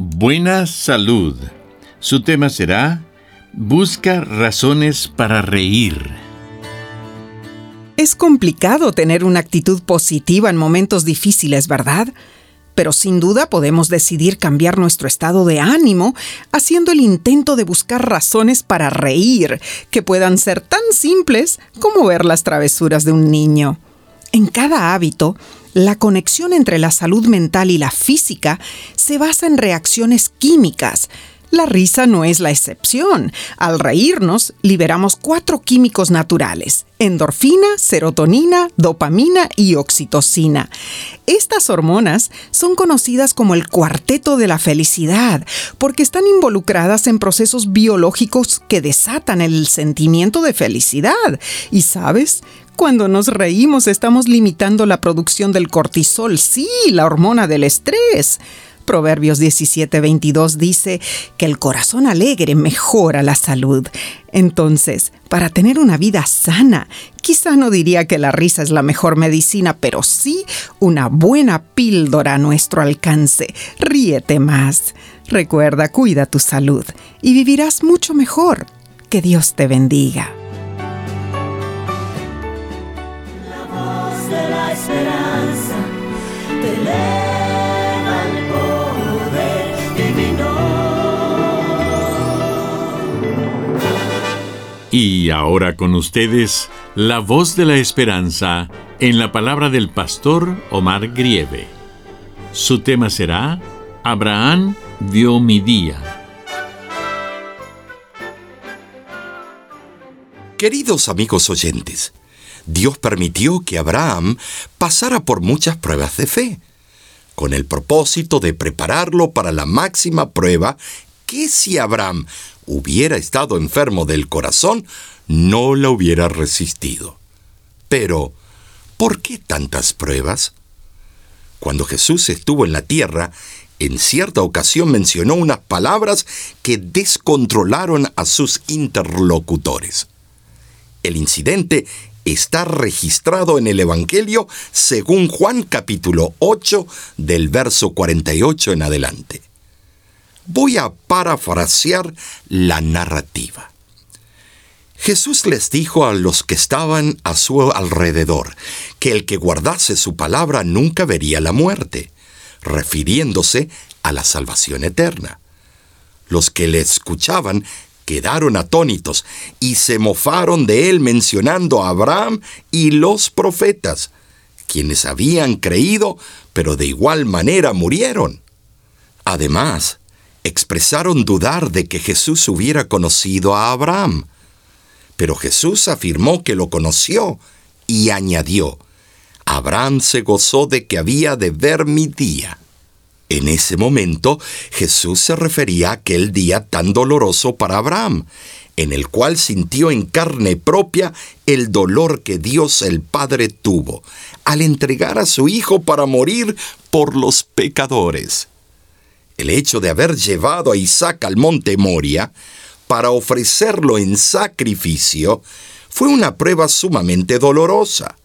Buena salud. Su tema será Busca razones para reír. Es complicado tener una actitud positiva en momentos difíciles, ¿verdad? Pero sin duda podemos decidir cambiar nuestro estado de ánimo haciendo el intento de buscar razones para reír, que puedan ser tan simples como ver las travesuras de un niño. En cada hábito, la conexión entre la salud mental y la física se basa en reacciones químicas. La risa no es la excepción. Al reírnos, liberamos cuatro químicos naturales, endorfina, serotonina, dopamina y oxitocina. Estas hormonas son conocidas como el cuarteto de la felicidad porque están involucradas en procesos biológicos que desatan el sentimiento de felicidad. Y sabes, cuando nos reímos estamos limitando la producción del cortisol, sí, la hormona del estrés. Proverbios 17:22 dice que el corazón alegre mejora la salud. Entonces, para tener una vida sana, quizá no diría que la risa es la mejor medicina, pero sí una buena píldora a nuestro alcance. Ríete más. Recuerda, cuida tu salud y vivirás mucho mejor. Que Dios te bendiga. Esperanza te eleva el poder divino. Y ahora con ustedes, la voz de la esperanza en la palabra del pastor Omar Grieve. Su tema será Abraham vio mi día. Queridos amigos oyentes, Dios permitió que Abraham pasara por muchas pruebas de fe, con el propósito de prepararlo para la máxima prueba que si Abraham hubiera estado enfermo del corazón, no la hubiera resistido. Pero, ¿por qué tantas pruebas? Cuando Jesús estuvo en la tierra, en cierta ocasión mencionó unas palabras que descontrolaron a sus interlocutores. El incidente está registrado en el Evangelio según Juan capítulo 8 del verso 48 en adelante. Voy a parafrasear la narrativa. Jesús les dijo a los que estaban a su alrededor que el que guardase su palabra nunca vería la muerte, refiriéndose a la salvación eterna. Los que le escuchaban quedaron atónitos y se mofaron de él mencionando a Abraham y los profetas, quienes habían creído, pero de igual manera murieron. Además, expresaron dudar de que Jesús hubiera conocido a Abraham. Pero Jesús afirmó que lo conoció y añadió, Abraham se gozó de que había de ver mi día. En ese momento Jesús se refería a aquel día tan doloroso para Abraham, en el cual sintió en carne propia el dolor que Dios el Padre tuvo al entregar a su Hijo para morir por los pecadores. El hecho de haber llevado a Isaac al monte Moria para ofrecerlo en sacrificio fue una prueba sumamente dolorosa.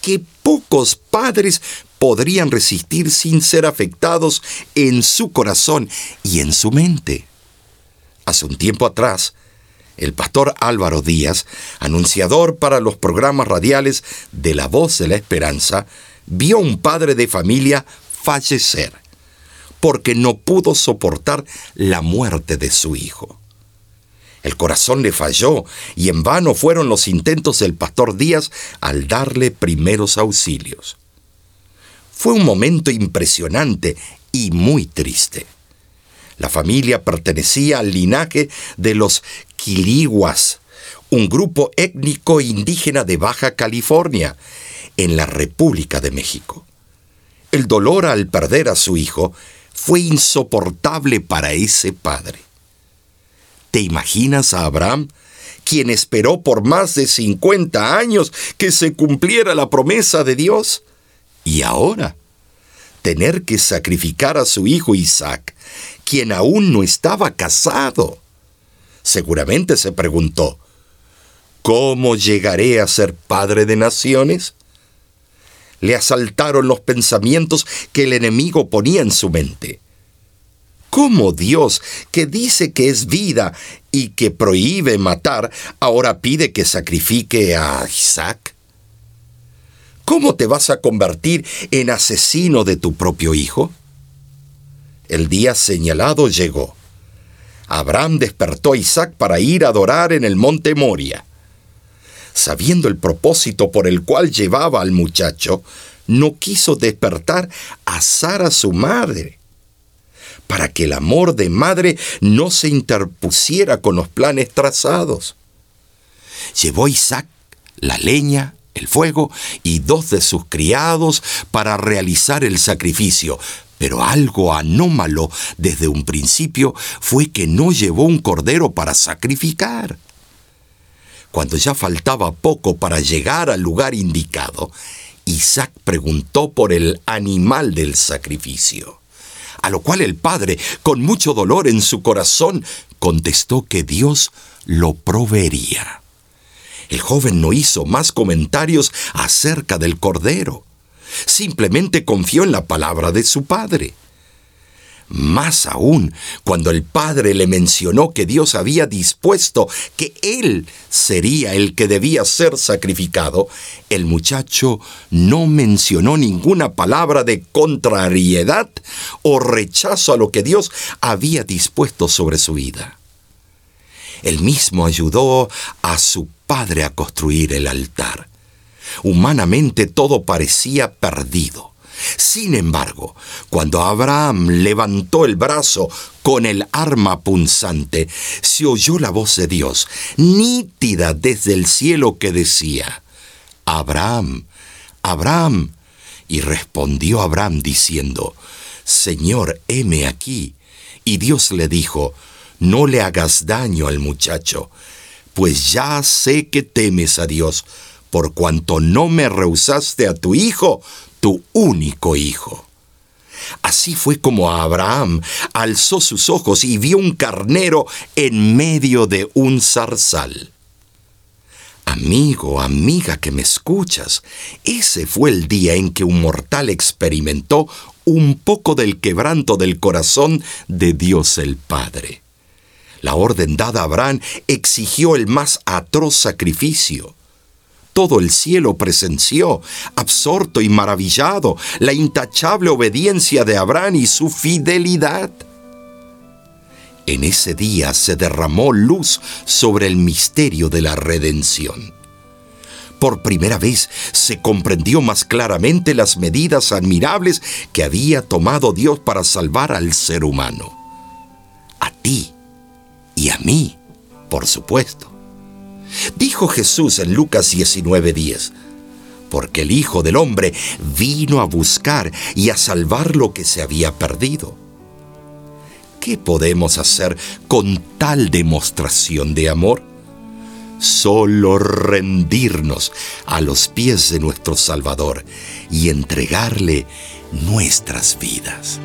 que pocos padres podrían resistir sin ser afectados en su corazón y en su mente. Hace un tiempo atrás, el pastor Álvaro Díaz, anunciador para los programas radiales de La Voz de la Esperanza, vio a un padre de familia fallecer porque no pudo soportar la muerte de su hijo. El corazón le falló y en vano fueron los intentos del pastor Díaz al darle primeros auxilios. Fue un momento impresionante y muy triste. La familia pertenecía al linaje de los Quiliguas, un grupo étnico indígena de Baja California, en la República de México. El dolor al perder a su hijo fue insoportable para ese padre. ¿Te imaginas a Abraham, quien esperó por más de 50 años que se cumpliera la promesa de Dios? Y ahora, tener que sacrificar a su hijo Isaac, quien aún no estaba casado. Seguramente se preguntó, ¿cómo llegaré a ser padre de naciones? le asaltaron los pensamientos que el enemigo ponía en su mente. ¿Cómo Dios, que dice que es vida y que prohíbe matar, ahora pide que sacrifique a Isaac? ¿Cómo te vas a convertir en asesino de tu propio hijo? El día señalado llegó. Abraham despertó a Isaac para ir a adorar en el monte Moria sabiendo el propósito por el cual llevaba al muchacho, no quiso despertar a Sara su madre, para que el amor de madre no se interpusiera con los planes trazados. Llevó Isaac la leña, el fuego y dos de sus criados para realizar el sacrificio, pero algo anómalo desde un principio fue que no llevó un cordero para sacrificar. Cuando ya faltaba poco para llegar al lugar indicado, Isaac preguntó por el animal del sacrificio. A lo cual el padre, con mucho dolor en su corazón, contestó que Dios lo proveería. El joven no hizo más comentarios acerca del cordero. Simplemente confió en la palabra de su padre. Más aún, cuando el padre le mencionó que Dios había dispuesto que él sería el que debía ser sacrificado, el muchacho no mencionó ninguna palabra de contrariedad o rechazo a lo que Dios había dispuesto sobre su vida. Él mismo ayudó a su padre a construir el altar. Humanamente todo parecía perdido. Sin embargo, cuando Abraham levantó el brazo con el arma punzante, se oyó la voz de Dios, nítida desde el cielo, que decía, Abraham, Abraham. Y respondió Abraham diciendo, Señor, heme aquí. Y Dios le dijo, No le hagas daño al muchacho, pues ya sé que temes a Dios, por cuanto no me rehusaste a tu hijo, tu único hijo. Así fue como Abraham alzó sus ojos y vio un carnero en medio de un zarzal. Amigo, amiga que me escuchas, ese fue el día en que un mortal experimentó un poco del quebranto del corazón de Dios el Padre. La orden dada a Abraham exigió el más atroz sacrificio. Todo el cielo presenció, absorto y maravillado, la intachable obediencia de Abraham y su fidelidad. En ese día se derramó luz sobre el misterio de la redención. Por primera vez se comprendió más claramente las medidas admirables que había tomado Dios para salvar al ser humano. Mí, por supuesto. Dijo Jesús en Lucas 19:10, porque el Hijo del Hombre vino a buscar y a salvar lo que se había perdido. ¿Qué podemos hacer con tal demostración de amor? Solo rendirnos a los pies de nuestro Salvador y entregarle nuestras vidas.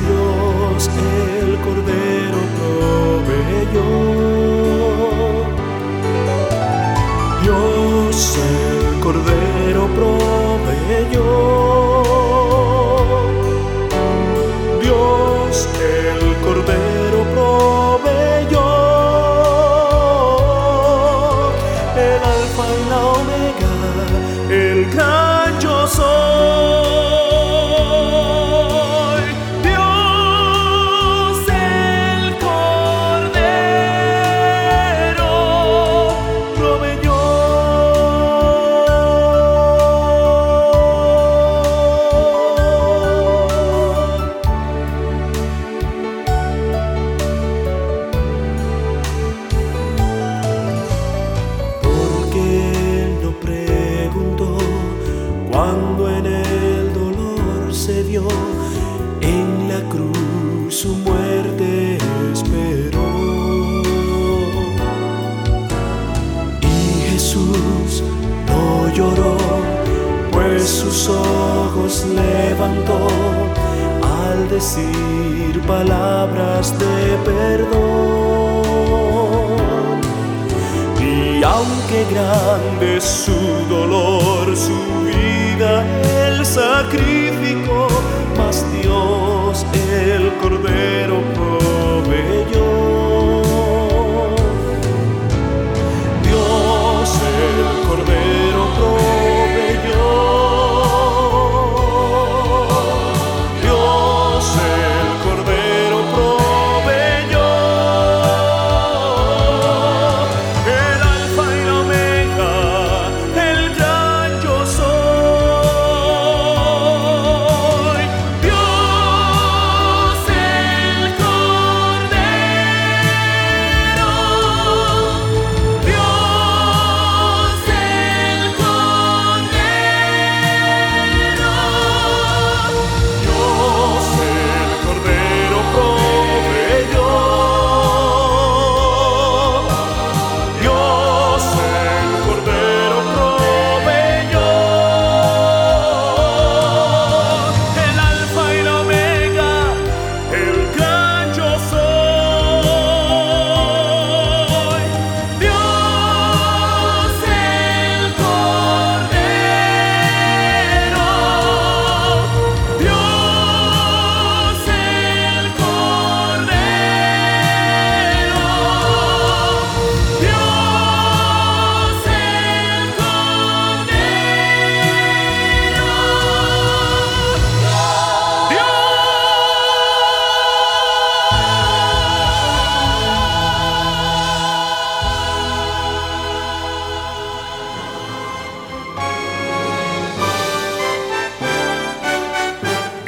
Dios el cordero proveyó. Dios el cordero proveyó. Palabras de perdón. Y aunque grande es su dolor, su vida él sacrificó, mas Dios el cordero proveyó.